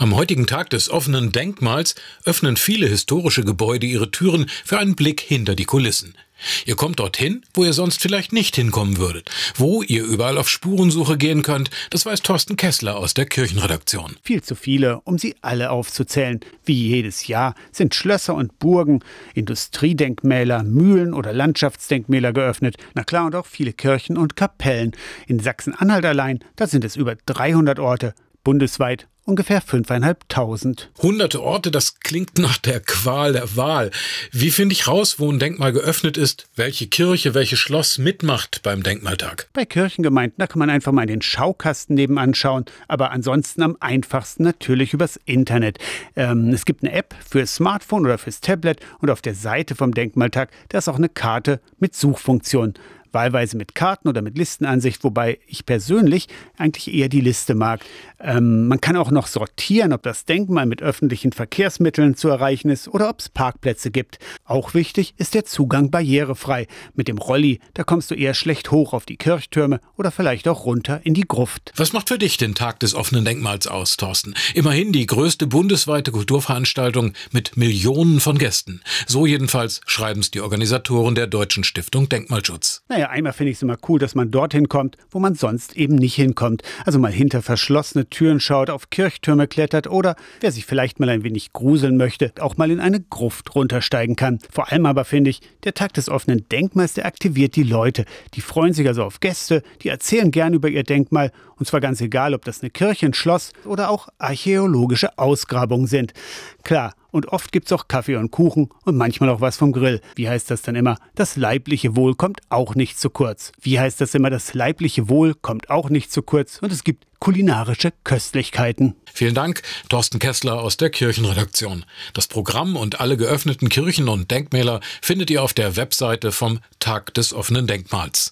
Am heutigen Tag des offenen Denkmals öffnen viele historische Gebäude ihre Türen für einen Blick hinter die Kulissen. Ihr kommt dorthin, wo ihr sonst vielleicht nicht hinkommen würdet. Wo ihr überall auf Spurensuche gehen könnt, das weiß Thorsten Kessler aus der Kirchenredaktion. Viel zu viele, um sie alle aufzuzählen. Wie jedes Jahr sind Schlösser und Burgen, Industriedenkmäler, Mühlen oder Landschaftsdenkmäler geöffnet. Na klar, und auch viele Kirchen und Kapellen. In Sachsen-Anhalt allein, da sind es über 300 Orte. Bundesweit ungefähr 5.500. Hunderte Orte, das klingt nach der Qual der Wahl. Wie finde ich raus, wo ein Denkmal geöffnet ist, welche Kirche, welches Schloss mitmacht beim Denkmaltag? Bei Kirchengemeinden, da kann man einfach mal in den Schaukasten nebenan schauen, aber ansonsten am einfachsten natürlich übers Internet. Ähm, es gibt eine App fürs Smartphone oder fürs Tablet und auf der Seite vom Denkmaltag, da ist auch eine Karte mit Suchfunktion wahlweise mit Karten oder mit Listenansicht, wobei ich persönlich eigentlich eher die Liste mag. Ähm, man kann auch noch sortieren, ob das Denkmal mit öffentlichen Verkehrsmitteln zu erreichen ist oder ob es Parkplätze gibt. Auch wichtig ist der Zugang barrierefrei. Mit dem Rolli, da kommst du eher schlecht hoch auf die Kirchtürme oder vielleicht auch runter in die Gruft. Was macht für dich den Tag des offenen Denkmals aus, Thorsten? Immerhin die größte bundesweite Kulturveranstaltung mit Millionen von Gästen. So jedenfalls schreiben es die Organisatoren der Deutschen Stiftung Denkmalschutz. Naja, einmal finde ich es immer cool, dass man dorthin kommt, wo man sonst eben nicht hinkommt. Also mal hinter verschlossene Türen schaut, auf Kirchtürme klettert oder, wer sich vielleicht mal ein wenig gruseln möchte, auch mal in eine Gruft runtersteigen kann. Vor allem aber finde ich, der Tag des offenen Denkmals, der aktiviert die Leute. Die freuen sich also auf Gäste, die erzählen gern über ihr Denkmal und zwar ganz egal, ob das eine Kirche, ein Schloss oder auch archäologische Ausgrabungen sind. Klar, und oft gibt's auch Kaffee und Kuchen und manchmal auch was vom Grill. Wie heißt das dann immer? Das leibliche Wohl kommt auch nicht zu kurz. Wie heißt das immer? Das leibliche Wohl kommt auch nicht zu kurz und es gibt kulinarische Köstlichkeiten. Vielen Dank, Thorsten Kessler aus der Kirchenredaktion. Das Programm und alle geöffneten Kirchen und Denkmäler findet ihr auf der Webseite vom Tag des offenen Denkmals.